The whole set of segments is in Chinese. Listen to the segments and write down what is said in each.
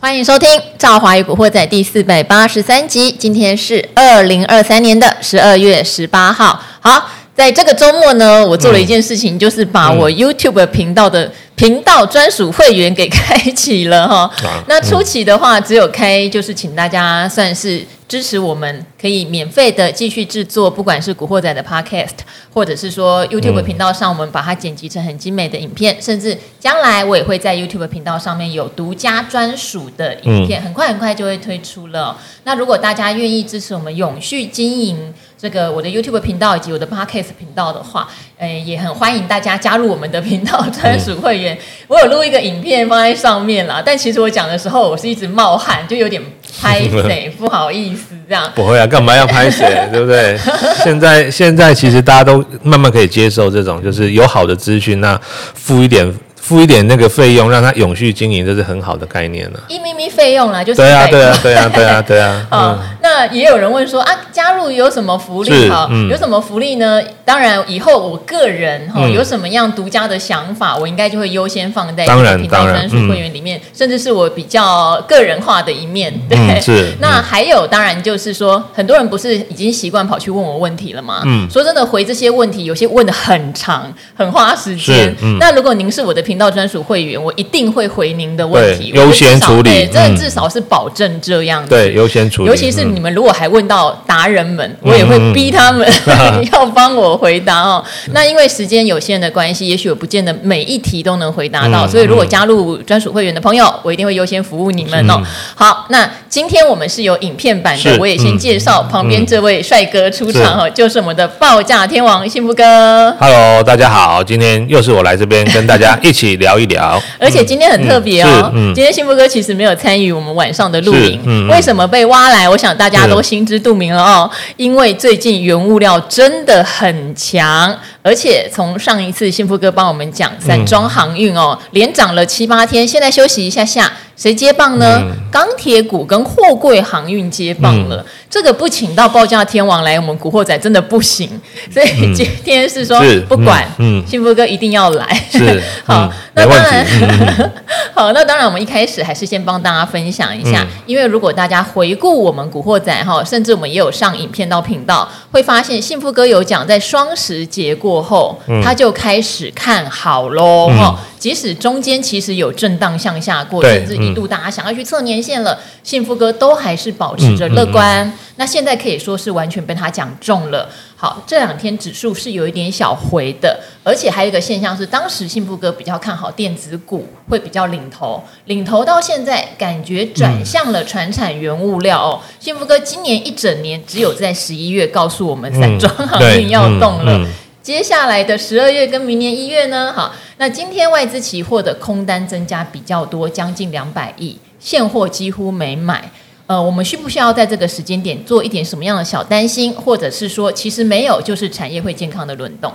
欢迎收听《赵华与古惑仔》第四百八十三集。今天是二零二三年的十二月十八号。好，在这个周末呢，我做了一件事情，嗯、就是把我 YouTube 频道的频道专属会员给开启了哈。啊、那初期的话，只有开，就是请大家算是。支持我们可以免费的继续制作，不管是古惑仔的 Podcast，或者是说 YouTube 频道上，我们把它剪辑成很精美的影片，嗯、甚至将来我也会在 YouTube 频道上面有独家专属的影片，嗯、很快很快就会推出了。那如果大家愿意支持我们永续经营这个我的 YouTube 频道以及我的 Podcast 频道的话，诶，也很欢迎大家加入我们的频道专属会员。嗯、我有录一个影片放在上面啦，但其实我讲的时候，我是一直冒汗，就有点。拍水不好意思，这样不会啊，干嘛要拍水，对不对？现在现在其实大家都慢慢可以接受这种，就是有好的资讯，那付一点。付一点那个费用，让它永续经营，这是很好的概念了。一咪咪费用啦，就是对啊，对啊，对啊，对啊，对啊。嗯，那也有人问说啊，加入有什么福利？哈，有什么福利呢？当然，以后我个人哈有什么样独家的想法，我应该就会优先放在当然，当然，专属会员里面，甚至是我比较个人化的一面。对，是。那还有，当然就是说，很多人不是已经习惯跑去问我问题了吗？嗯。说真的，回这些问题，有些问的很长，很花时间。嗯。那如果您是我的频到专属会员，我一定会回您的问题，优先处理。这、嗯、至少是保证这样子。对，优先处理。尤其是你们如果还问到达人们，嗯、我也会逼他们、嗯、要帮我回答哦。嗯、那因为时间有限的关系，也许我不见得每一题都能回答到，嗯、所以如果加入专属会员的朋友，我一定会优先服务你们哦。嗯、好，那今天我们是有影片版的，我也先介绍旁边这位帅哥出场哦，是就是我们的报价天王幸福哥。Hello，大家好，今天又是我来这边跟大家一起聊一聊，而且今天很特别哦。嗯嗯、今天幸福哥其实没有参与我们晚上的录影，嗯、为什么被挖来？我想大家都心知肚明了哦。因为最近原物料真的很强，而且从上一次幸福哥帮我们讲散装航运哦，嗯、连涨了七八天，现在休息一下下。谁接棒呢？钢铁股跟货柜航运接棒了。这个不请到报价天王来，我们古惑仔真的不行。所以今天是说不管，嗯幸福哥一定要来。是 好，那当然 好，那当然我们一开始还是先帮大家分享一下，因为如果大家回顾我们古惑仔哈，甚至我们也有上影片到频道，会发现幸福哥有讲，在双十节过后，他就开始看好喽哈。即使中间其实有震荡向下过，甚至一度大家想要去测年限了，幸福哥都还是保持着乐观。那现在可以说是完全被他讲中了。好，这两天指数是有一点小回的，而且还有一个现象是，当时幸福哥比较看好电子股会比较领头，领头到现在感觉转向了传产原物料哦。嗯、幸福哥今年一整年只有在十一月告诉我们散装航运要动了。嗯嗯嗯接下来的十二月跟明年一月呢？好，那今天外资期货的空单增加比较多，将近两百亿，现货几乎没买。呃，我们需不需要在这个时间点做一点什么样的小担心，或者是说其实没有，就是产业会健康的轮动？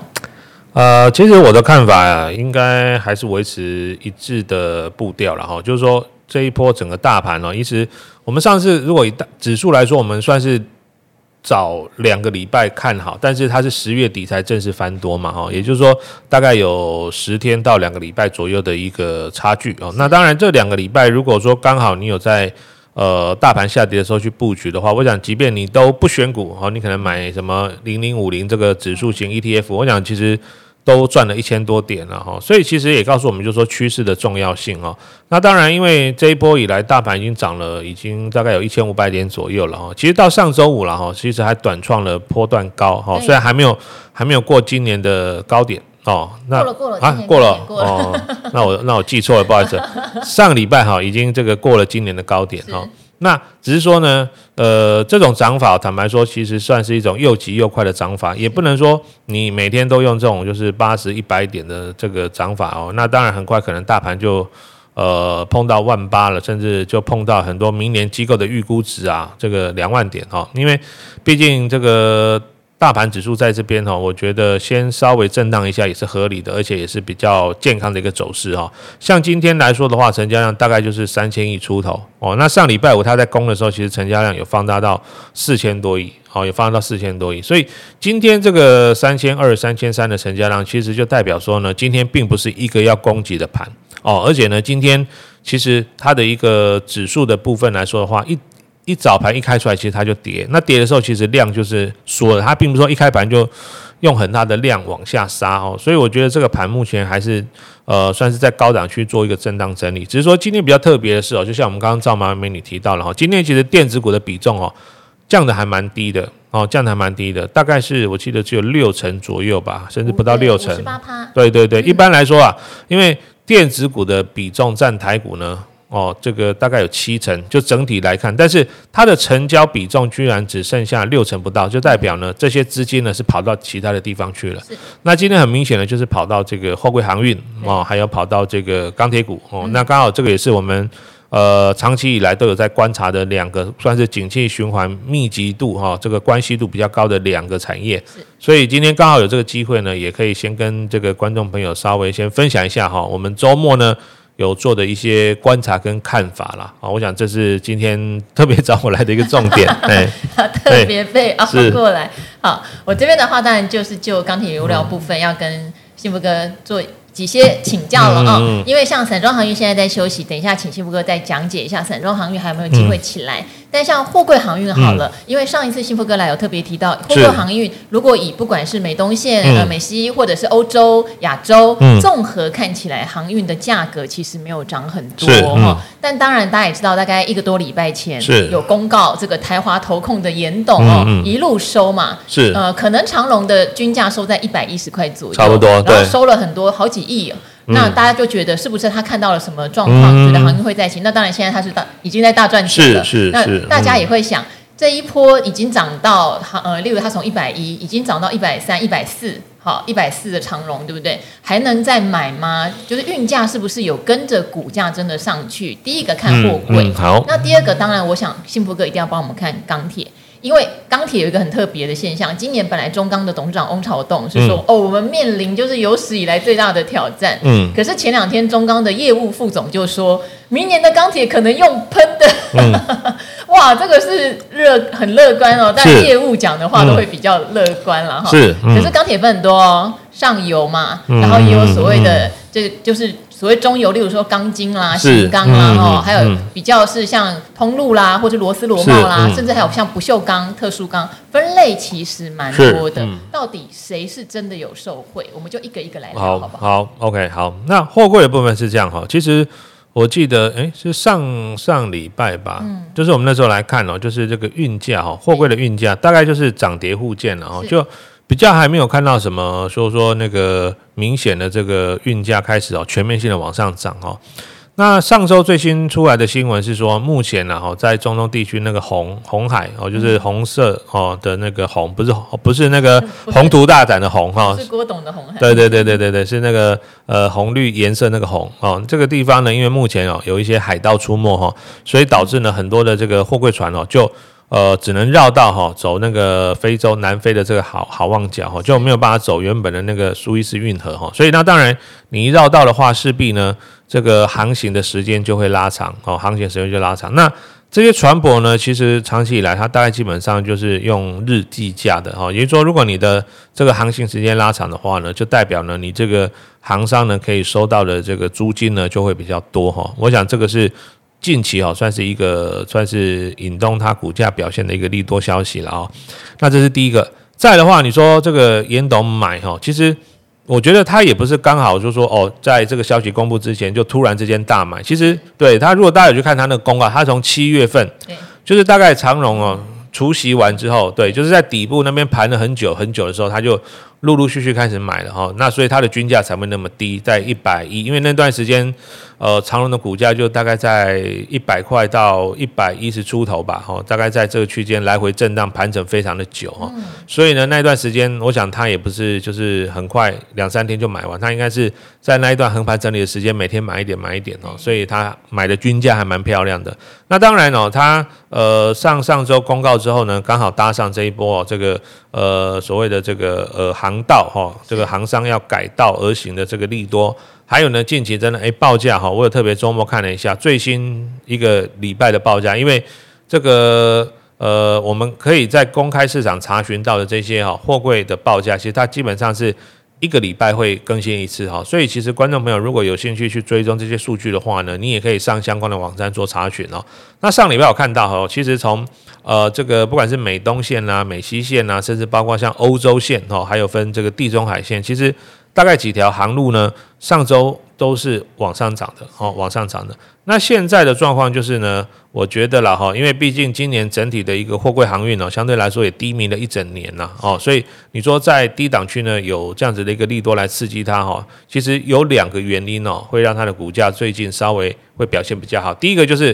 呃，其实我的看法啊，应该还是维持一致的步调了哈。就是说这一波整个大盘呢，其实我们上次如果以大指数来说，我们算是。早两个礼拜看好，但是它是十月底才正式翻多嘛，哈，也就是说大概有十天到两个礼拜左右的一个差距哦。那当然这两个礼拜，如果说刚好你有在呃大盘下跌的时候去布局的话，我想即便你都不选股哦，你可能买什么零零五零这个指数型 ETF，我想其实。都赚了一千多点了哈，所以其实也告诉我们，就是说趋势的重要性哦。那当然，因为这一波以来，大盘已经涨了，已经大概有一千五百点左右了哈。其实到上周五了哈，其实还短创了波段高哈，虽然还没有还没有过今年的高点哦。那过了过了啊，过了哦。那我那我记错了，不好意思。上个礼拜哈，已经这个过了今年的高点哈。那只是说呢，呃，这种涨法，坦白说，其实算是一种又急又快的涨法，也不能说你每天都用这种就是八十、一百点的这个涨法哦。那当然很快可能大盘就呃碰到万八了，甚至就碰到很多明年机构的预估值啊，这个两万点哦，因为毕竟这个。大盘指数在这边哈，我觉得先稍微震荡一下也是合理的，而且也是比较健康的一个走势哈。像今天来说的话，成交量大概就是三千亿出头哦。那上礼拜五它在攻的时候，其实成交量有放大到四千多亿，哦，有放大到四千多亿。所以今天这个三千二、三千三的成交量，其实就代表说呢，今天并不是一个要攻击的盘哦，而且呢，今天其实它的一个指数的部分来说的话，一一早盘一开出来，其实它就跌。那跌的时候，其实量就是缩了，它并不是说一开盘就用很大的量往下杀哦。所以我觉得这个盘目前还是呃算是在高档区做一个震荡整理。只是说今天比较特别的是哦，就像我们刚刚赵妈美女提到了哈，今天其实电子股的比重哦降的还蛮低的哦，降的还蛮低的，大概是我记得只有六成左右吧，甚至不到六成。对对对，一般来说啊，因为电子股的比重占台股呢。哦，这个大概有七成，就整体来看，但是它的成交比重居然只剩下六成不到，就代表呢这些资金呢是跑到其他的地方去了。是。那今天很明显的就是跑到这个货柜航运哦，还有跑到这个钢铁股哦。那刚好这个也是我们呃长期以来都有在观察的两个，算是景气循环密集度哈、哦，这个关系度比较高的两个产业。是。所以今天刚好有这个机会呢，也可以先跟这个观众朋友稍微先分享一下哈、哦，我们周末呢。有做的一些观察跟看法啦，啊，我想这是今天特别找我来的一个重点，哎，特别被熬过来。好，我这边的话当然就是就钢铁原物料部分要跟幸福哥做几些请教了啊，因为像散装航运现在在休息，等一下请幸福哥再讲解一下散装航运还有没有机会起来。嗯但像货柜航运好了，嗯、因为上一次幸福哥来有特别提到，货柜航运如果以不管是美东线、嗯、呃美西或者是欧洲、亚洲，综、嗯、合看起来航运的价格其实没有涨很多哈。嗯、但当然大家也知道，大概一个多礼拜前是。有公告，这个台华投控的严董一路收嘛，是。呃可能长隆的均价收在一百一十块左右，差不多，然后收了很多好几亿。那大家就觉得是不是他看到了什么状况，嗯、觉得行情会再起？那当然，现在他是大已经在大赚钱了。是是是。那大家也会想，嗯、这一波已经涨到呃，例如他从一百一已经涨到一百三、一百四，好，一百四的长荣，对不对？还能再买吗？就是运价是不是有跟着股价真的上去？第一个看货柜、好。那第二个，当然，我想幸福哥一定要帮我们看钢铁。因为钢铁有一个很特别的现象，今年本来中钢的董事长翁朝栋是说，嗯、哦，我们面临就是有史以来最大的挑战。嗯，可是前两天中钢的业务副总就说，明年的钢铁可能用喷的。嗯、哇，这个是热很乐观哦，但业务讲的话都会比较乐观了哈。是，嗯、可是钢铁分很多哦，上游嘛，然后也有所谓的，这个就是。所谓中游，例如说钢筋啦、锌钢啦，哦，还有比较是像通路啦，或者螺丝螺帽啦，甚至还有像不锈钢、特殊钢，分类其实蛮多的。到底谁是真的有受惠？我们就一个一个来聊，好不好？好，OK，好。那货柜的部分是这样哈，其实我记得，哎，是上上礼拜吧，就是我们那时候来看哦，就是这个运价哈，货柜的运价大概就是涨跌互见了哦，就。比较还没有看到什么说说那个明显的这个运价开始哦全面性的往上涨哦。那上周最新出来的新闻是说，目前呢哈在中东地区那个红红海哦，就是红色哦的那个红，不是不是那个 宏图大展的红哈，是郭董的红海。对对对对对对，是那个呃红绿颜色那个红哦。这个地方呢，因为目前哦有一些海盗出没哈，所以导致呢很多的这个货柜船哦就。呃，只能绕道哈，走那个非洲南非的这个好好望角哈，就没有办法走原本的那个苏伊士运河哈，所以那当然你一绕道的话，势必呢这个航行的时间就会拉长哦，航行时间就拉长。那这些船舶呢，其实长期以来它大概基本上就是用日计价的哈，也就是说，如果你的这个航行时间拉长的话呢，就代表呢你这个航商呢可以收到的这个租金呢就会比较多哈。我想这个是。近期哦，算是一个算是引动它股价表现的一个利多消息了哦。那这是第一个。再的话，你说这个严董买哈，其实我觉得他也不是刚好就说哦，在这个消息公布之前就突然之间大买。其实对他，如果大家有去看他那个公告，他从七月份，就是大概长荣哦除夕完之后，对，就是在底部那边盘了很久很久的时候，他就。陆陆续续开始买了哈，那所以它的均价才会那么低，在一百一，因为那段时间，呃，长隆的股价就大概在一百块到一百一十出头吧，哈，大概在这个区间来回震荡盘整非常的久哈，所以呢，那段时间我想他也不是就是很快两三天就买完，他应该是在那一段横盘整理的时间，每天买一点买一点哦，所以他买的均价还蛮漂亮的。那当然哦，他呃上上周公告之后呢，刚好搭上这一波这个呃所谓的这个呃行。航道哈，这个航商要改道而行的这个利多，还有呢，近期真的哎报价哈，我有特别周末看了一下最新一个礼拜的报价，因为这个呃，我们可以在公开市场查询到的这些哈货柜的报价，其实它基本上是一个礼拜会更新一次哈，所以其实观众朋友如果有兴趣去追踪这些数据的话呢，你也可以上相关的网站做查询哦。那上礼拜我看到哈，其实从呃这个不管是美东线啊、美西线啊，甚至包括像欧洲线哈，还有分这个地中海线，其实大概几条航路呢，上周。都是往上涨的，哦，往上涨的。那现在的状况就是呢，我觉得了哈，因为毕竟今年整体的一个货柜航运呢，相对来说也低迷了一整年呐，哦，所以你说在低档区呢有这样子的一个利多来刺激它哈，其实有两个原因哦，会让它的股价最近稍微会表现比较好。第一个就是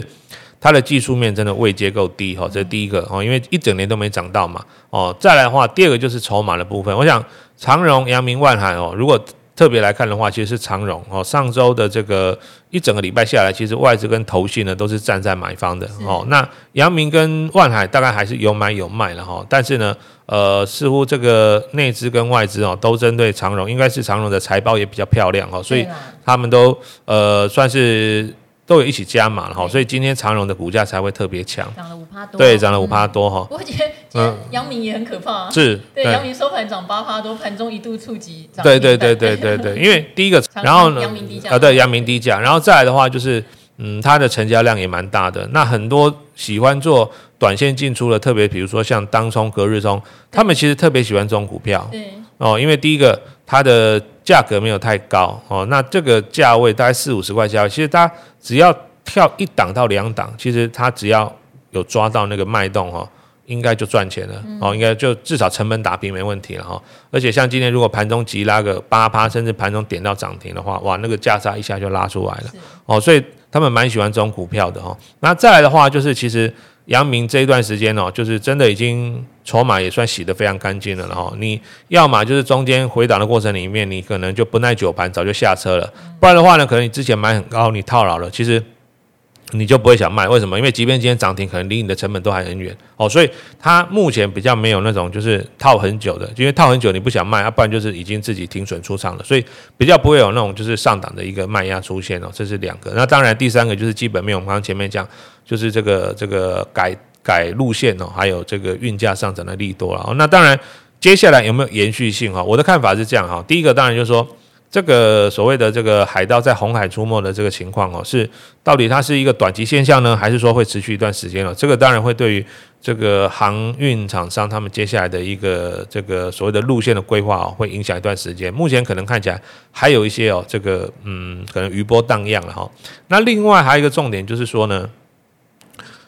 它的技术面真的位阶够低哈，这是第一个哦，因为一整年都没涨到嘛，哦，再来的话，第二个就是筹码的部分。我想长荣、阳明、万海哦，如果特别来看的话，其实是长荣哦。上周的这个一整个礼拜下来，其实外资跟投信呢都是站在买方的哦。那阳明跟万海大概还是有买有卖了哈。但是呢，呃，似乎这个内资跟外资哦都针对长荣，应该是长荣的财报也比较漂亮哦，所以他们都呃算是。都有一起加码了哈，所以今天长荣的股价才会特别强，涨了五趴多，对，涨了五趴多哈。我觉得今天阳明也很可怕，啊，是对阳明收盘涨八趴多，盘中一度触及涨。对对对对对对，因为第一个，然后呢，啊对，阳明低价，然后再来的话就是，嗯，它的成交量也蛮大的，那很多喜欢做短线进出的，特别比如说像当冲、隔日冲，他们其实特别喜欢这种股票，对。哦，因为第一个它的。价格没有太高哦，那这个价位大概四五十块价位，其实它只要跳一档到两档，其实它只要有抓到那个脉动哦，应该就赚钱了哦，应该就至少成本打平没问题了哈。而且像今天如果盘中急拉个八趴，甚至盘中点到涨停的话，哇，那个价差一下就拉出来了哦，所以他们蛮喜欢这种股票的哈。那再来的话就是其实。阳明这一段时间哦，就是真的已经筹码也算洗得非常干净了，然后你要么就是中间回档的过程里面，你可能就不耐久盘，早就下车了，不然的话呢，可能你之前买很高，你套牢了，其实。你就不会想卖，为什么？因为即便今天涨停，可能离你的成本都还很远哦，所以它目前比较没有那种就是套很久的，因为套很久你不想卖，要不然就是已经自己停损出场了，所以比较不会有那种就是上档的一个卖压出现哦。这是两个，那当然第三个就是基本面，我们刚刚前面讲就是这个这个改改路线哦，还有这个运价上涨的利多了。那当然接下来有没有延续性哈？我的看法是这样哈，第一个当然就是说。这个所谓的这个海盗在红海出没的这个情况哦，是到底它是一个短期现象呢，还是说会持续一段时间了？这个当然会对于这个航运厂商他们接下来的一个这个所谓的路线的规划哦，会影响一段时间。目前可能看起来还有一些哦，这个嗯，可能余波荡漾了哈。那另外还有一个重点就是说呢，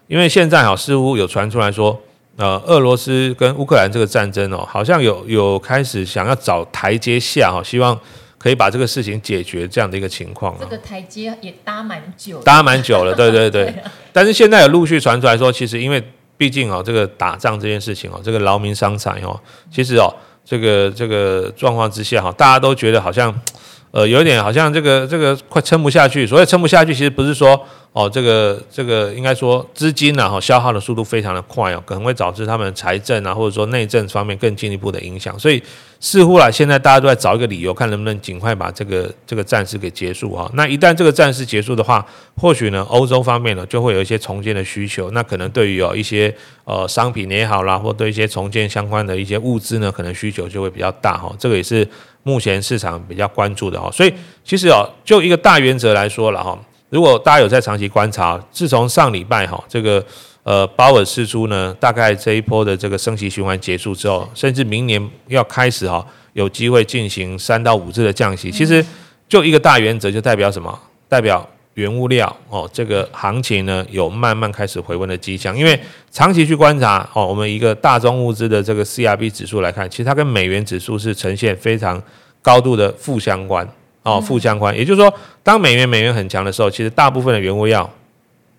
因为现在哈似乎有传出来说，呃，俄罗斯跟乌克兰这个战争哦，好像有有开始想要找台阶下哈，希望。可以把这个事情解决这样的一个情况啊，这个台阶也搭蛮久，搭蛮久了，对对对。对啊，但是现在有陆续传出来说，其实因为毕竟哦，这个打仗这件事情哦，这个劳民伤财哦，其实哦，这个这个状况之下哈，大家都觉得好像呃有一点好像这个这个快撑不下去。所谓撑不下去，其实不是说。哦，这个这个应该说资金呢，哈，消耗的速度非常的快哦，可能会导致他们财政啊，或者说内政方面更进一步的影响。所以似乎啊，现在大家都在找一个理由，看能不能尽快把这个这个战事给结束哈。那一旦这个战事结束的话，或许呢，欧洲方面呢就会有一些重建的需求。那可能对于有一些呃商品也好啦，或对一些重建相关的一些物资呢，可能需求就会比较大哈。这个也是目前市场比较关注的哈。所以其实哦，就一个大原则来说了哈。如果大家有在长期观察，自从上礼拜哈这个呃鲍尔释出呢，大概这一波的这个升息循环结束之后，甚至明年要开始哈有机会进行三到五次的降息，其实就一个大原则，就代表什么？代表原物料哦这个行情呢有慢慢开始回温的迹象。因为长期去观察哦，我们一个大宗物资的这个 CRB 指数来看，其实它跟美元指数是呈现非常高度的负相关。哦，负相关，也就是说，当美元美元很强的时候，其实大部分的原物料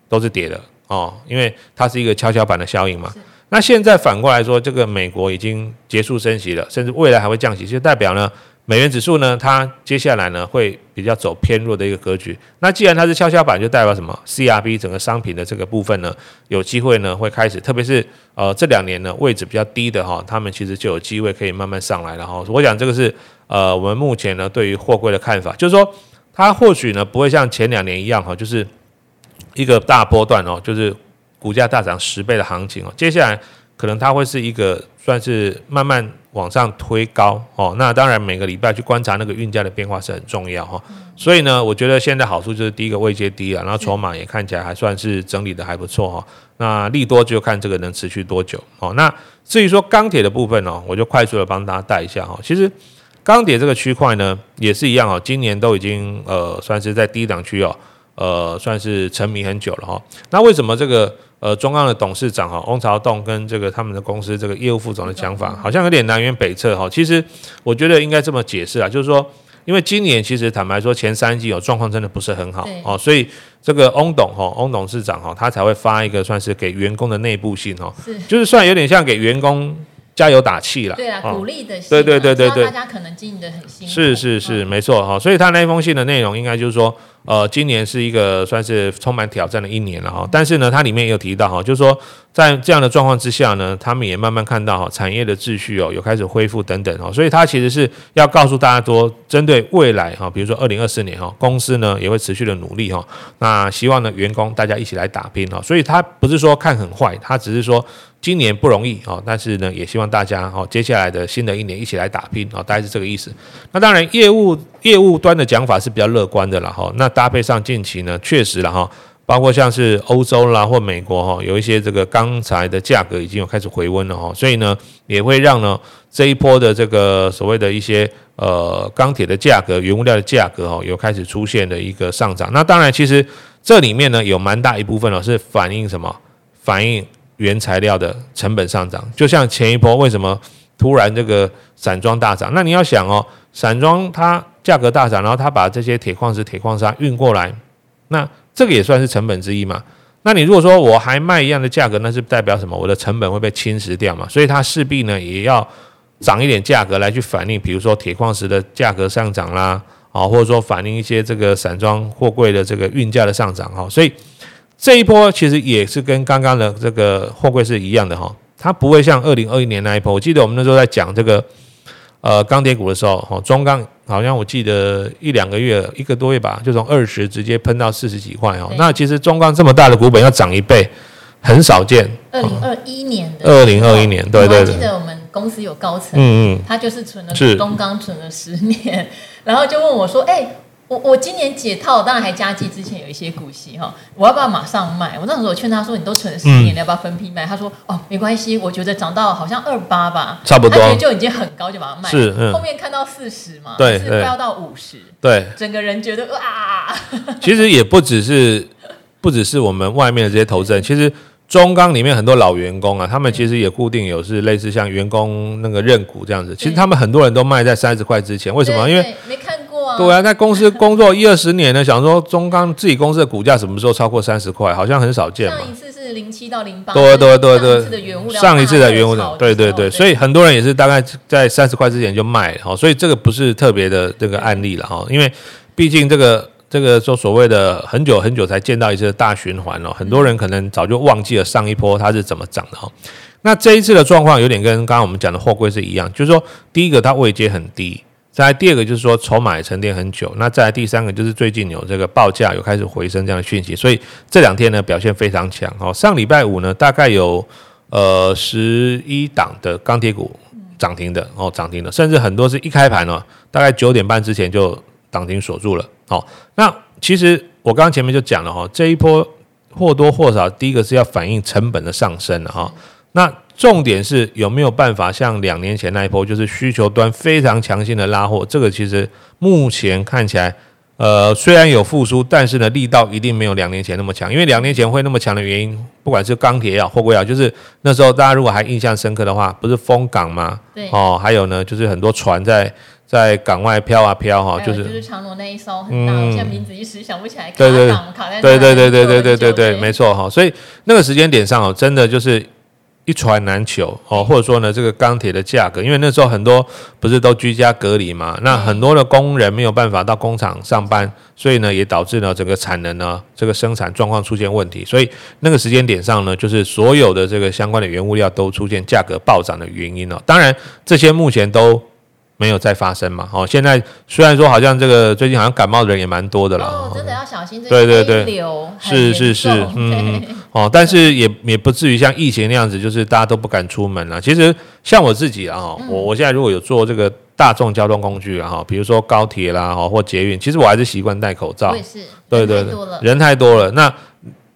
都是跌的哦，因为它是一个跷跷板的效应嘛。那现在反过来说，这个美国已经结束升息了，甚至未来还会降息，就代表呢，美元指数呢，它接下来呢会比较走偏弱的一个格局。那既然它是跷跷板，就代表什么？CRB 整个商品的这个部分呢，有机会呢会开始，特别是呃这两年呢位置比较低的哈，他们其实就有机会可以慢慢上来了哈。我想这个是。呃，我们目前呢，对于货柜的看法，就是说，它或许呢不会像前两年一样哈，就是一个大波段哦，就是股价大涨十倍的行情哦。接下来可能它会是一个算是慢慢往上推高哦。那当然每个礼拜去观察那个运价的变化是很重要哈。所以呢，我觉得现在好处就是第一个位阶低了，然后筹码也看起来还算是整理的还不错哈。那利多就看这个能持续多久哦。那至于说钢铁的部分哦，我就快速的帮大家带一下哈。其实钢铁这个区块呢也是一样哦，今年都已经呃算是在低档区哦。呃，算是沉迷很久了哈。那为什么这个呃中钢的董事长哈翁朝栋跟这个他们的公司这个业务副总的讲法好像有点南辕北辙哈？其实我觉得应该这么解释啊，就是说，因为今年其实坦白说前三季有状况真的不是很好哦，所以这个翁董哈翁董事长哈他才会发一个算是给员工的内部信哈，就是算有点像给员工。加油打气了，对啊，鼓励的信，对对对对对，大家可能经营的很辛苦，是是是，没错哈，所以他那封信的内容应该就是说，呃，今年是一个算是充满挑战的一年了哈，但是呢，它里面也有提到哈，就是说在这样的状况之下呢，他们也慢慢看到哈，产业的秩序哦有开始恢复等等哈，所以他其实是要告诉大家说，针对未来哈，比如说二零二四年哈，公司呢也会持续的努力哈，那希望呢员工大家一起来打拼哈，所以他不是说看很坏，他只是说。今年不容易哦，但是呢，也希望大家哦，接下来的新的一年一起来打拼哦，大概是这个意思。那当然，业务业务端的讲法是比较乐观的了哈。那搭配上近期呢，确实了哈，包括像是欧洲啦或美国哈，有一些这个钢材的价格已经有开始回温了哈，所以呢，也会让呢这一波的这个所谓的一些呃钢铁的价格、原物料的价格哦，有开始出现的一个上涨。那当然，其实这里面呢有蛮大一部分呢是反映什么？反映原材料的成本上涨，就像前一波为什么突然这个散装大涨？那你要想哦，散装它价格大涨，然后他把这些铁矿石、铁矿砂运过来，那这个也算是成本之一嘛？那你如果说我还卖一样的价格，那是代表什么？我的成本会被侵蚀掉嘛？所以它势必呢也要涨一点价格来去反映，比如说铁矿石的价格上涨啦，啊，或者说反映一些这个散装货柜的这个运价的上涨哈，所以。这一波其实也是跟刚刚的这个货柜是一样的哈，它不会像二零二一年那一波。我记得我们那时候在讲这个呃钢铁股的时候，哈中钢好像我记得一两个月一个多月吧，就从二十直接喷到四十几块哦。那其实中钢这么大的股本要涨一倍，很少见。二零二一年的二零二一年，对对对。我记得我们公司有高层，嗯嗯，他就是存了中钢存了十年，然后就问我说，哎。我我今年解套，当然还加计之前有一些股息哈，我要不要马上卖？我那时候我劝他说，你都存了十年，你要不要分批卖？他说哦，没关系，我觉得涨到好像二八吧，差不多，他觉得就已经很高，就把它卖。是，嗯，后面看到四十嘛，对，是快要到五十，对，整个人觉得哇。其实也不只是不只是我们外面的这些投资人，其实中钢里面很多老员工啊，他们其实也固定有是类似像员工那个认股这样子，其实他们很多人都卖在三十块之前，为什么？因为没看。对啊，在公司工作一二十年呢，想说中钢自己公司的股价什么时候超过三十块，好像很少见嘛。上一次是零七到零八，对对对对，上一次的原物料，对对对，所以很多人也是大概在三十块之前就卖，好，所以这个不是特别的这个案例了哈，因为毕竟这个这个说所谓的很久很久才见到一次大循环哦，很多人可能早就忘记了上一波它是怎么涨的哈。那这一次的状况有点跟刚刚我们讲的货柜是一样，就是说第一个它位阶很低。再来第二个就是说筹码沉淀很久，那再来第三个就是最近有这个报价有开始回升这样的讯息，所以这两天呢表现非常强哦。上礼拜五呢大概有呃十一档的钢铁股涨停的哦，涨停的，甚至很多是一开盘哦，大概九点半之前就涨停锁住了哦。那其实我刚刚前面就讲了哈，这一波或多或少第一个是要反映成本的上升了哈，那。重点是有没有办法像两年前那一波，就是需求端非常强劲的拉货？这个其实目前看起来，呃，虽然有复苏，但是呢，力道一定没有两年前那么强。因为两年前会那么强的原因，不管是钢铁也好，货柜也好，就是那时候大家如果还印象深刻的话，不是封港吗？对。哦，还有呢，就是很多船在在港外飘啊飘哈，就是就是长荣那一艘很大，嗯、现在名字一时想不起来。对对对，对对对对对对对对，对没错哈。所以那个时间点上哦，真的就是。一船难求哦，或者说呢，这个钢铁的价格，因为那时候很多不是都居家隔离嘛，那很多的工人没有办法到工厂上班，所以呢，也导致呢整个产能呢这个生产状况出现问题，所以那个时间点上呢，就是所有的这个相关的原物料都出现价格暴涨的原因了。当然，这些目前都没有再发生嘛。哦，现在虽然说好像这个最近好像感冒的人也蛮多的了。哦，真的要小心这对对对，是是是，嗯 哦，但是也也不至于像疫情那样子，就是大家都不敢出门了。其实像我自己啊，我、嗯、我现在如果有坐这个大众交通工具啊，哈，比如说高铁啦，哈或捷运，其实我还是习惯戴口罩。我也是，对对对，人太多了，那。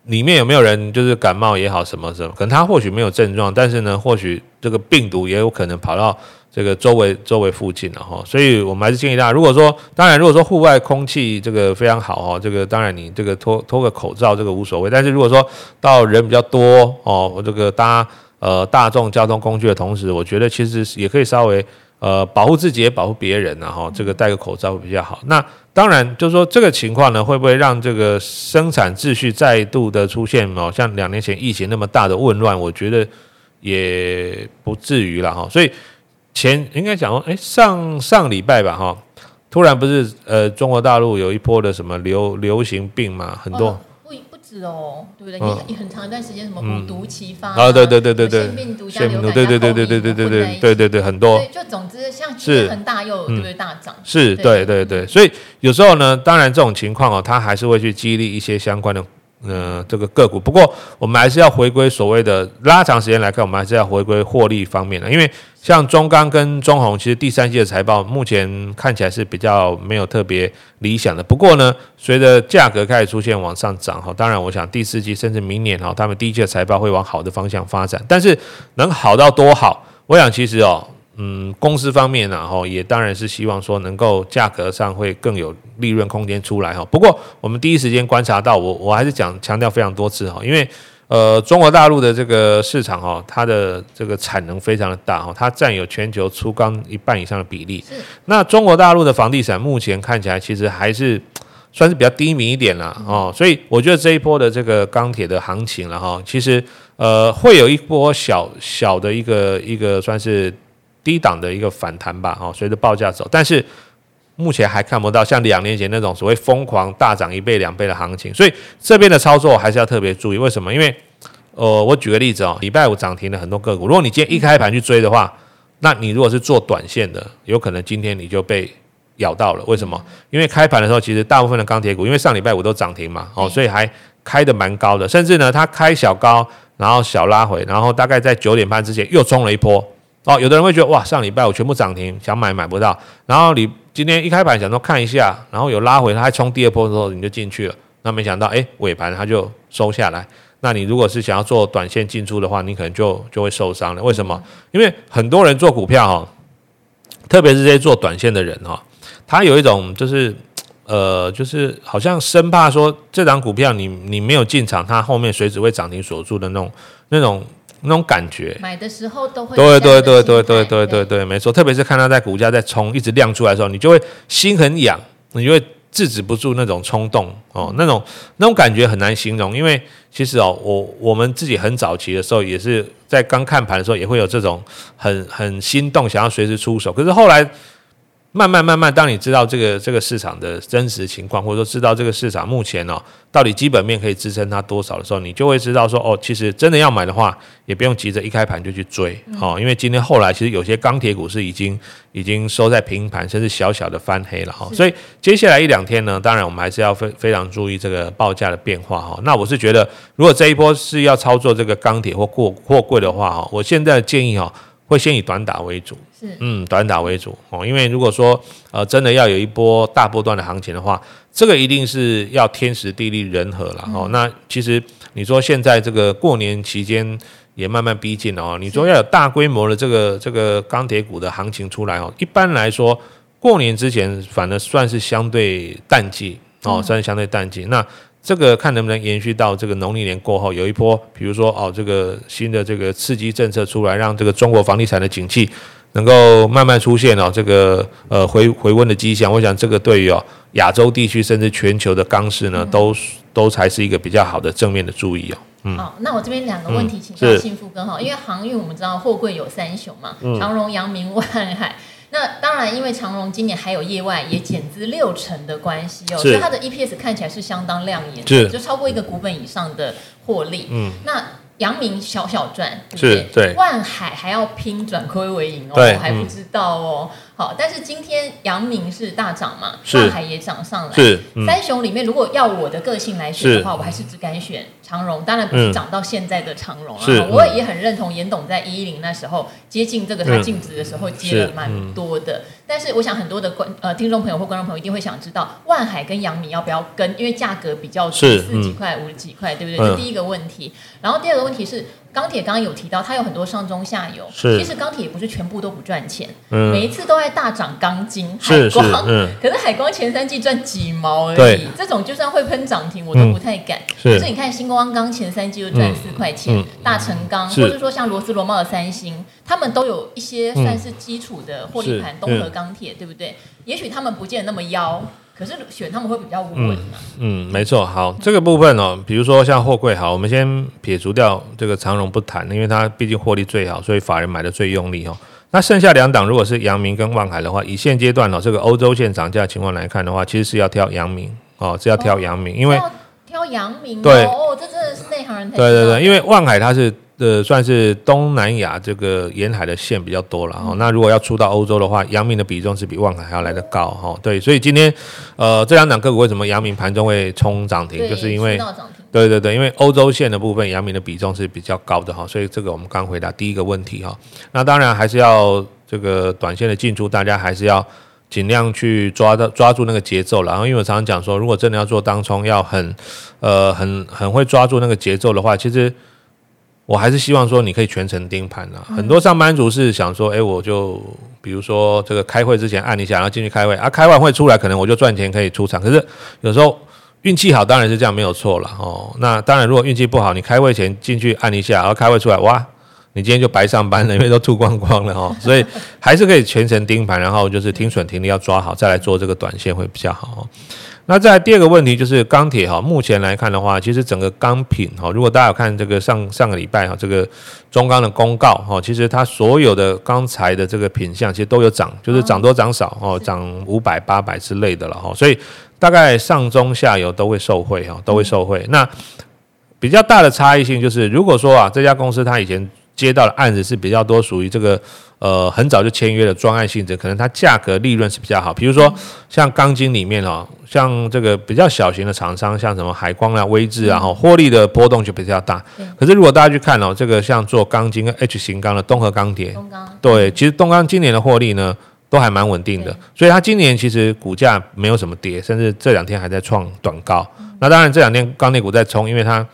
里面有没有人就是感冒也好什么什么，可能他或许没有症状，但是呢，或许这个病毒也有可能跑到这个周围周围附近了哈。所以我们还是建议大家，如果说当然如果说户外空气这个非常好哈，这个当然你这个脱脱个口罩这个无所谓。但是如果说到人比较多哦，这个搭呃大众交通工具的同时，我觉得其实也可以稍微呃保护自己也保护别人然后这个戴个口罩会比较好。那。当然，就是说这个情况呢，会不会让这个生产秩序再度的出现哦，像两年前疫情那么大的混乱？我觉得也不至于了哈。所以前应该讲说，哎，上上礼拜吧哈，突然不是呃，中国大陆有一波的什么流流行病嘛，很多。是哦，对不对？你你很长一段时间，什么五毒齐发啊？对对对对对，腺病毒加流感，对对对对对对对对对对对，很多。就总之，像是很大又对不对大涨？是，对对对。所以有时候呢，当然这种情况哦，它还是会去激励一些相关的。呃，这个个股，不过我们还是要回归所谓的拉长时间来看，我们还是要回归获利方面的。因为像中钢跟中红，其实第三季的财报目前看起来是比较没有特别理想的。不过呢，随着价格开始出现往上涨哈，当然我想第四季甚至明年哈，他们第一季的财报会往好的方向发展。但是能好到多好？我想其实哦。嗯，公司方面呢，哈，也当然是希望说能够价格上会更有利润空间出来哈。不过我们第一时间观察到，我我还是讲强调非常多次哈，因为呃，中国大陆的这个市场哈，它的这个产能非常的大哈，它占有全球粗钢一半以上的比例。那中国大陆的房地产目前看起来其实还是算是比较低迷一点了哦，所以我觉得这一波的这个钢铁的行情了哈，其实呃会有一波小小的一个一个算是。低档的一个反弹吧，哦，随着报价走，但是目前还看不到像两年前那种所谓疯狂大涨一倍两倍的行情，所以这边的操作还是要特别注意。为什么？因为，呃，我举个例子哦，礼拜五涨停的很多个股，如果你今天一开盘去追的话，那你如果是做短线的，有可能今天你就被咬到了。为什么？因为开盘的时候，其实大部分的钢铁股，因为上礼拜五都涨停嘛，哦，所以还开得蛮高的，甚至呢，它开小高，然后小拉回，然后大概在九点半之前又冲了一波。哦，有的人会觉得哇，上礼拜我全部涨停，想买买不到。然后你今天一开盘想说看一下，然后有拉回，它还冲第二波的时候你就进去了。那没想到，哎，尾盘它就收下来。那你如果是想要做短线进出的话，你可能就就会受伤了。为什么？因为很多人做股票哈，特别是这些做短线的人哈，他有一种就是呃，就是好像生怕说这档股票你你没有进场，它后面随时会涨停锁住的那种那种。那种感觉，买的时候都会对对对对对对对对，没错。特别是看它在股价在冲，一直亮出来的时候，你就会心很痒，你就会制止不住那种冲动哦，那种那种感觉很难形容。因为其实哦，我我们自己很早期的时候，也是在刚看盘的时候，也会有这种很很心动，想要随时出手。可是后来。慢慢慢慢，当你知道这个这个市场的真实情况，或者说知道这个市场目前哦，到底基本面可以支撑它多少的时候，你就会知道说哦，其实真的要买的话，也不用急着一开盘就去追哦，因为今天后来其实有些钢铁股是已经已经收在平盘，甚至小小的翻黑了哈。所以接下来一两天呢，当然我们还是要非非常注意这个报价的变化哈。那我是觉得，如果这一波是要操作这个钢铁或过货柜的话哈，我现在建议哈。会先以短打为主，是。嗯，短打为主。哦，因为如果说呃真的要有一波大波段的行情的话，这个一定是要天时地利人和了哦。那其实你说现在这个过年期间也慢慢逼近了哦，你说要有大规模的这个这个钢铁股的行情出来哦，一般来说过年之前反而算是相对淡季。哦，算是相对淡季。那。这个看能不能延续到这个农历年过后，有一波，比如说哦，这个新的这个刺激政策出来，让这个中国房地产的景气能够慢慢出现哦，这个呃回回温的迹象。我想这个对于哦亚洲地区甚至全球的钢市呢，都都才是一个比较好的正面的注意哦。嗯，好，那我这边两个问题请教幸福哥哈，因为航运我们知道货柜有三雄嘛，长荣、阳明、万海。那当然，因为长荣今年还有业外也减资六成的关系哦，所以它的 EPS 看起来是相当亮眼，的就超过一个股本以上的获利。嗯，那阳明小小赚，对不对？是，对。万海还要拼转亏为盈哦，我还不知道哦。好，但是今天阳明是大涨嘛，是万海也涨上来。是、嗯、三雄里面，如果要我的个性来选的话，我还是只敢选长荣。当然不是涨到现在的长荣啊。嗯、我也很认同严董在一一零那时候接近这个它净值的时候接了蛮多的。嗯、但是我想很多的观呃听众朋友或观众朋友一定会想知道，万海跟阳明要不要跟？因为价格比较低，四十几块、五十几块，对不对？这第一个问题。然后第二个问题是。钢铁刚刚有提到，它有很多上中下游。是，其实钢铁也不是全部都不赚钱，嗯，每一次都在大涨。钢筋、海光，嗯，可是海光前三季赚几毛而已。对，这种就算会喷涨停，我都不太敢。是，可是你看新光钢前三季就赚四块钱，大成钢，或者说像罗斯罗茂的三星，他们都有一些算是基础的获利盘。东河钢铁，对不对？也许他们不见得那么妖。可是选他们会比较稳嘛？嗯，没错。好，这个部分哦，比如说像货柜，好，我们先撇除掉这个长荣不谈，因为它毕竟获利最好，所以法人买的最用力哦。那剩下两档，如果是阳明跟万海的话，以现阶段哦，这个欧洲线涨价情况来看的话，其实是要挑阳明哦，是要挑阳明，因为挑阳明对哦，这真的是内行人才对对对，因为万海它是。呃，算是东南亚这个沿海的线比较多了哈。那如果要出到欧洲的话，阳明的比重是比万海还要来得高哈。对，所以今天呃这两档个股为什么阳明盘中会冲涨停，就是因为对对对，因为欧洲线的部分阳明的比重是比较高的哈。所以这个我们刚回答第一个问题哈。那当然还是要这个短线的进出，大家还是要尽量去抓到抓住那个节奏了。然后因为我常常讲说，如果真的要做当冲，要很呃很很会抓住那个节奏的话，其实。我还是希望说你可以全程盯盘啊。很多上班族是想说，哎，我就比如说这个开会之前按一下，然后进去开会啊，开完会出来，可能我就赚钱可以出场。可是有时候运气好当然是这样没有错了哦。那当然如果运气不好，你开会前进去按一下，然后开会出来，哇，你今天就白上班了，因为都吐光光了哦。所以还是可以全程盯盘，然后就是停损停利要抓好，再来做这个短线会比较好。那在第二个问题就是钢铁哈，目前来看的话，其实整个钢品哈，如果大家有看这个上上个礼拜哈，这个中钢的公告哈，其实它所有的钢材的这个品相其实都有涨，就是涨多涨少哦，涨五百八百之类的了哈，所以大概上中下游都会受惠哈，都会受惠。那比较大的差异性就是，如果说啊这家公司它以前接到的案子是比较多，属于这个。呃，很早就签约的专案性质，可能它价格利润是比较好。比如说像钢筋里面哦，像这个比较小型的厂商，像什么海光啊、威智啊，哈，获利的波动就比较大。可是如果大家去看哦，这个像做钢筋跟 H 型钢的东和钢铁，对，其实东钢今年的获利呢都还蛮稳定的，所以它今年其实股价没有什么跌，甚至这两天还在创短高。那当然这两天钢铁股在冲，因为它。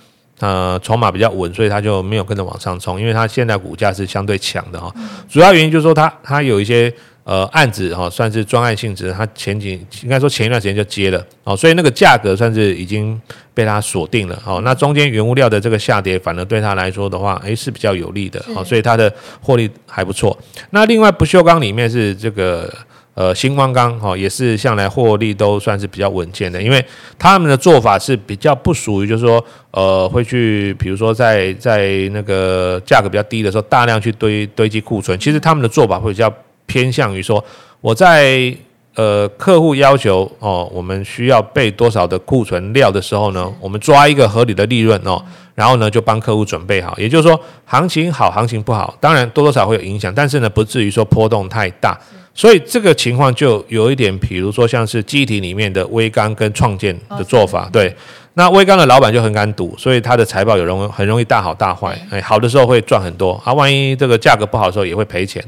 呃，筹码比较稳，所以它就没有跟着往上冲，因为它现在股价是相对强的哈。主要原因就是说它它有一些呃案子哈，算是专案性质，它前几应该说前一段时间就接了哦，所以那个价格算是已经被它锁定了哦。那中间原物料的这个下跌，反而对它来说的话，诶是比较有利的哦，所以它的获利还不错。那另外不锈钢里面是这个。呃，新光钢哈也是向来获利都算是比较稳健的，因为他们的做法是比较不属于，就是说，呃，会去比如说在在那个价格比较低的时候大量去堆堆积库存，其实他们的做法会比较偏向于说，我在呃客户要求哦，我们需要备多少的库存料的时候呢，我们抓一个合理的利润哦，然后呢就帮客户准备好，也就是说，行情好，行情不好，当然多多少少会有影响，但是呢不至于说波动太大。所以这个情况就有一点，比如说像是机体里面的微刚跟创建的做法，对。那威刚的老板就很敢赌，所以他的财报有容很容易大好大坏，哎，好的时候会赚很多，啊，万一这个价格不好的时候也会赔钱。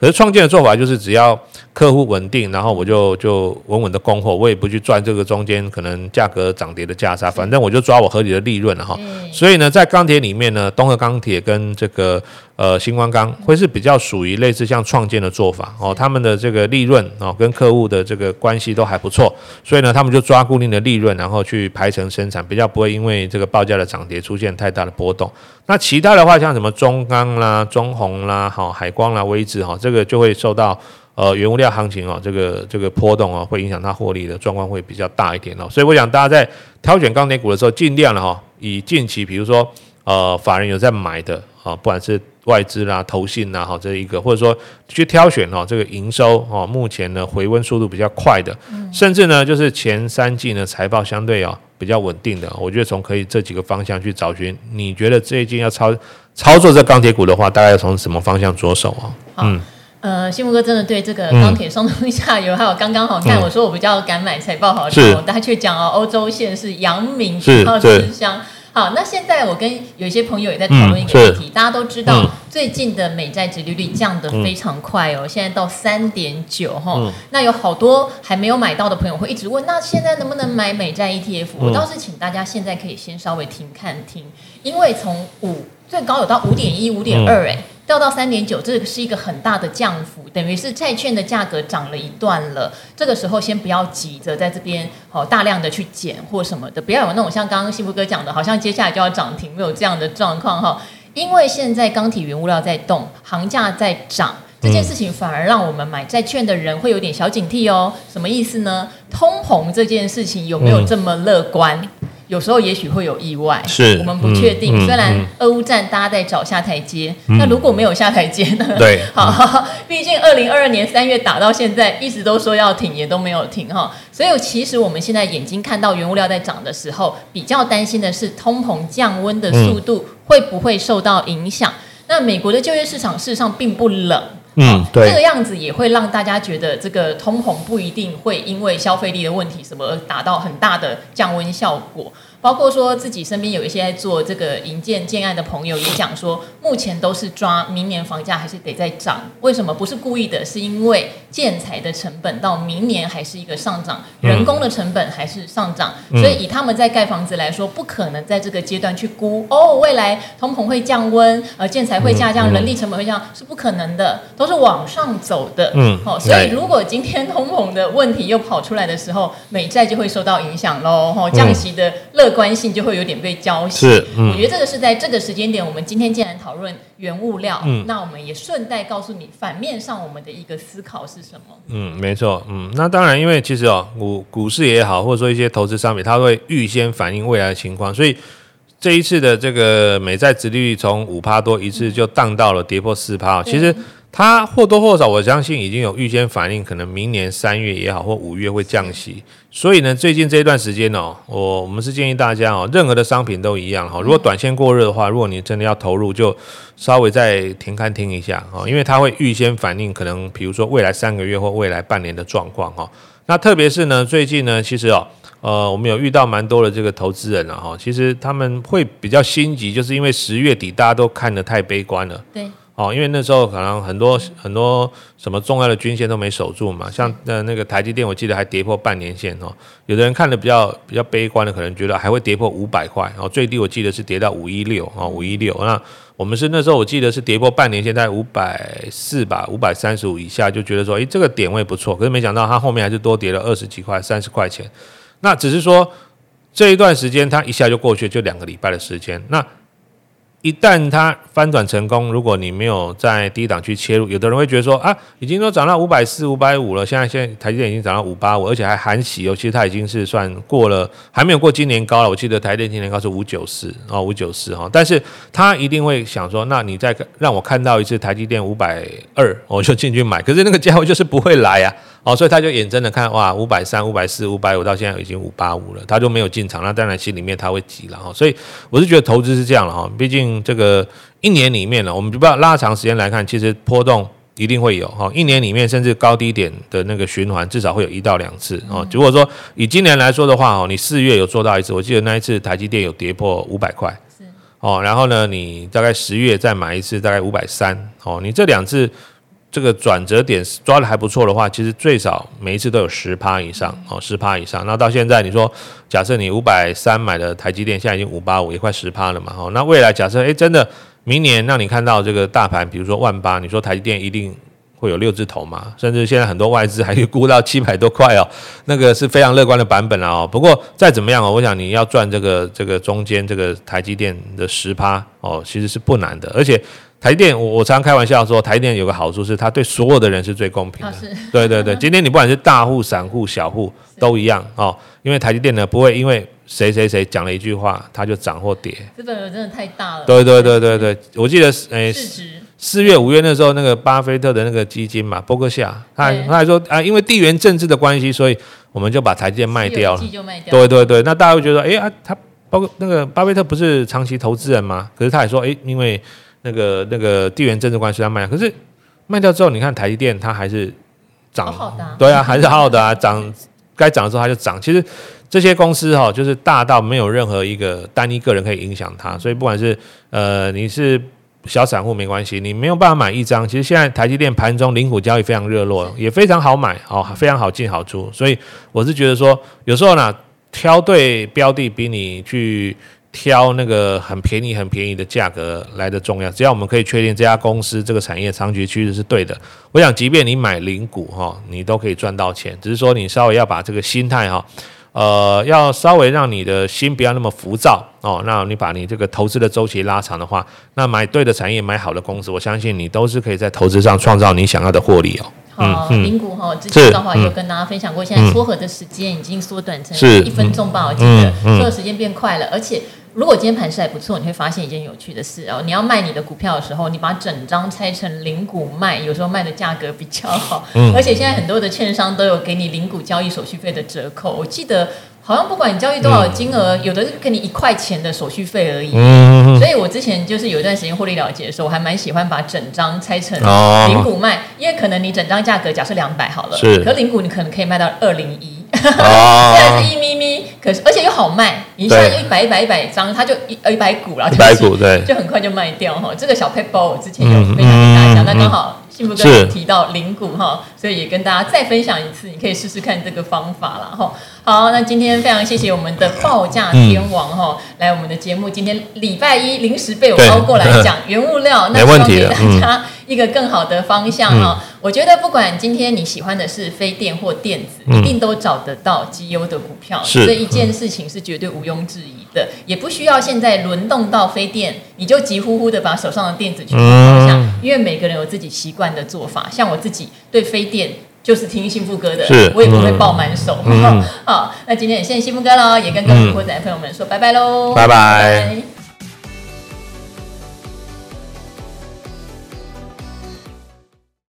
可是创建的做法就是只要客户稳定，然后我就就稳稳的供货，我也不去赚这个中间可能价格涨跌的价差，反正我就抓我合理的利润了哈。所以呢，在钢铁里面呢，东和钢铁跟这个。呃，新光钢会是比较属于类似像创建的做法哦，他们的这个利润哦，跟客户的这个关系都还不错，所以呢，他们就抓固定的利润，然后去排成生产，比较不会因为这个报价的涨跌出现太大的波动。那其他的话，像什么中钢啦、中红啦、好海光啦、威致哈，这个就会受到呃原物料行情哦，这个这个波动哦，会影响它获利的状况会比较大一点哦。所以我想大家在挑选钢铁股的时候，尽量的哈，以近期比如说呃法人有在买的啊，不管是外资啦、投信啦，哈，这一个或者说去挑选哦，这个营收哦，目前呢回温速度比较快的，甚至呢就是前三季呢财报相对啊比较稳定的，我觉得从可以这几个方向去找寻。你觉得这一季要操操作这钢铁股的话，大概要从什么方向着手啊？嗯。呃，新木哥真的对这个钢铁双中下游，还有刚刚好看，我说我比较敢买财报好的时候，他却讲哦，欧洲线是阳明然后之乡。好，那现在我跟有一些朋友也在讨论一个问题，大家都知道最近的美债殖利率降得非常快哦，现在到三点九哈。那有好多还没有买到的朋友会一直问，那现在能不能买美债 ETF？我倒是请大家现在可以先稍微停看听，因为从五最高有到五点一、五点二哎。掉到三点九，这个是一个很大的降幅，等于是债券的价格涨了一段了。这个时候先不要急着在这边哦大量的去减或什么的，不要有那种像刚刚幸福哥讲的，好像接下来就要涨停，没有这样的状况哈。因为现在钢铁原物料在动，行价在涨，这件事情反而让我们买债券的人会有点小警惕哦。什么意思呢？通膨这件事情有没有这么乐观？有时候也许会有意外，是我们不确定。虽然俄乌战大家在找下台阶，那、嗯、如果没有下台阶呢？对，好，毕竟二零二二年三月打到现在，一直都说要停，也都没有停哈。所以其实我们现在眼睛看到原物料在涨的时候，比较担心的是通膨降温的速度会不会受到影响。嗯、那美国的就业市场事实上并不冷。嗯，对，这个样子也会让大家觉得这个通膨不一定会因为消费力的问题什么而达到很大的降温效果。包括说自己身边有一些在做这个营建建案的朋友也讲说，目前都是抓明年房价还是得再涨。为什么不是故意的？是因为建材的成本到明年还是一个上涨，人工的成本还是上涨，所以以他们在盖房子来说，不可能在这个阶段去估哦，未来通膨会降温，呃，建材会下降，人力成本会降，是不可能的，都是往上走的。嗯，好，所以如果今天通膨的问题又跑出来的时候，美债就会受到影响喽。哈，降息的乐。关系就会有点被浇熄。是，嗯，我觉得这个是在这个时间点，我们今天既然讨论原物料，嗯，那我们也顺带告诉你，反面上我们的一个思考是什么？嗯，没错，嗯，那当然，因为其实哦，股股市也好，或者说一些投资商品，它会预先反映未来的情况，所以这一次的这个美债殖利率从五趴多一次就荡到了跌破四趴，其实。它或多或少，我相信已经有预先反应，可能明年三月也好，或五月会降息。所以呢，最近这一段时间哦，我我们是建议大家哦，任何的商品都一样哈。如果短线过热的话，如果你真的要投入，就稍微再停看听一下哦，因为它会预先反应，可能比如说未来三个月或未来半年的状况哈。那特别是呢，最近呢，其实哦，呃，我们有遇到蛮多的这个投资人了哈，其实他们会比较心急，就是因为十月底大家都看得太悲观了。对。哦，因为那时候可能很多很多什么重要的均线都没守住嘛，像呃那个台积电，我记得还跌破半年线哦。有的人看的比较比较悲观的，可能觉得还会跌破五百块，哦，最低我记得是跌到五一六哦，五一六。那我们是那时候我记得是跌破半年线在五百四吧，五百三十五以下，就觉得说，诶，这个点位不错。可是没想到它后面还是多跌了二十几块，三十块钱。那只是说这一段时间它一下就过去，就两个礼拜的时间。那一旦它翻转成功，如果你没有在低档去切入，有的人会觉得说啊，已经都涨到五百四、五百五了，现在现在台积电已经涨到五八五，而且还含息哦，其实它已经是算过了，还没有过今年高了。我记得台电今年高是五九四哦，五九四哈，但是他一定会想说，那你再让我看到一次台积电五百二，我就进去买，可是那个价位就是不会来啊。哦，所以他就眼睁的看哇，五百三、五百四、五百五，到现在已经五八五了，他就没有进场。那当然心里面他会急了哈。所以我是觉得投资是这样了哈，毕竟这个一年里面呢，我们就不要拉长时间来看，其实波动一定会有哈。一年里面甚至高低点的那个循环，至少会有一到两次哦。如果说以今年来说的话哦，你四月有做到一次，我记得那一次台积电有跌破五百块，是哦。然后呢，你大概十月再买一次，大概五百三哦。你这两次。这个转折点抓得还不错的话，其实最少每一次都有十趴以上哦，十趴以上。那到现在你说，假设你五百三买的台积电，现在已经五八五，也快十趴了嘛。哦，那未来假设诶真的明年让你看到这个大盘，比如说万八，你说台积电一定会有六字头嘛？甚至现在很多外资还可以估到七百多块哦，那个是非常乐观的版本了哦。不过再怎么样哦，我想你要赚这个这个中间这个台积电的十趴哦，其实是不难的，而且。台电，我我常常开玩笑说，台电有个好处是，它对所有的人是最公平的。对对对，今天你不管是大户、散户、小户都一样哦，因为台积电呢不会因为谁谁谁讲了一句话，它就涨或跌。这个真的太大了。对对对对对，我记得诶，四月五月那时候，那个巴菲特的那个基金嘛，波克夏，他还他还说啊，因为地缘政治的关系，所以我们就把台积电卖掉了。对对对，那大家会觉得，哎啊，他包括那个巴菲特不是长期投资人吗？可是他也说，哎，因为。那个那个地缘政治关系它卖，可是卖掉之后，你看台积电它还是涨，好好的啊、对啊，还是好好的啊，涨该涨的时候它就涨。其实这些公司哈、哦，就是大到没有任何一个单一个人可以影响它，所以不管是呃你是小散户没关系，你没有办法买一张。其实现在台积电盘中零股交易非常热络，也非常好买哦，非常好进好出。所以我是觉得说，有时候呢，挑对标的比你去。挑那个很便宜、很便宜的价格来的重要，只要我们可以确定这家公司这个产业长期趋势是对的，我想，即便你买零股哈，你都可以赚到钱。只是说你稍微要把这个心态哈，呃，要稍微让你的心不要那么浮躁哦。那你把你这个投资的周期拉长的话，那买对的产业、买好的公司，我相信你都是可以在投资上创造你想要的获利哦。好，零股哈，之前的话有跟大家分享过，现在撮合的时间已经缩短成一分钟吧，我记得撮合时间变快了，而且。如果今天盘势还不错，你会发现一件有趣的事哦。你要卖你的股票的时候，你把整张拆成零股卖，有时候卖的价格比较好。嗯。而且现在很多的券商都有给你零股交易手续费的折扣。我记得好像不管你交易多少金额，嗯、有的是给你一块钱的手续费而已。嗯。所以我之前就是有一段时间获利了结的时候，我还蛮喜欢把整张拆成零股卖，因为可能你整张价格假设两百好了，是。可零股你可能可以卖到二零一。哦，现在是一咪咪，可是而且又好卖，你现在一百一百一百张，它就一一百股了，一百股对，就很快就卖掉哈。这个小撇步我之前有分享给大家，那刚好幸福哥提到零股哈，所以也跟大家再分享一次，你可以试试看这个方法了哈。好，那今天非常谢谢我们的报价天王哈，来我们的节目，今天礼拜一临时被我包过来讲原物料，那希望给大家一个更好的方向哈。我觉得不管今天你喜欢的是非电或电子，一定都找得到绩优的股票。这一件事情是绝对毋庸置疑的，也不需要现在轮动到非电，你就急呼呼的把手上的电子全部抛下，因为每个人有自己习惯的做法。像我自己对非电就是听幸福哥的，我也不会抱满手。好，那今天也谢谢幸福哥喽，也跟各位股仔朋友们说拜拜喽，拜拜。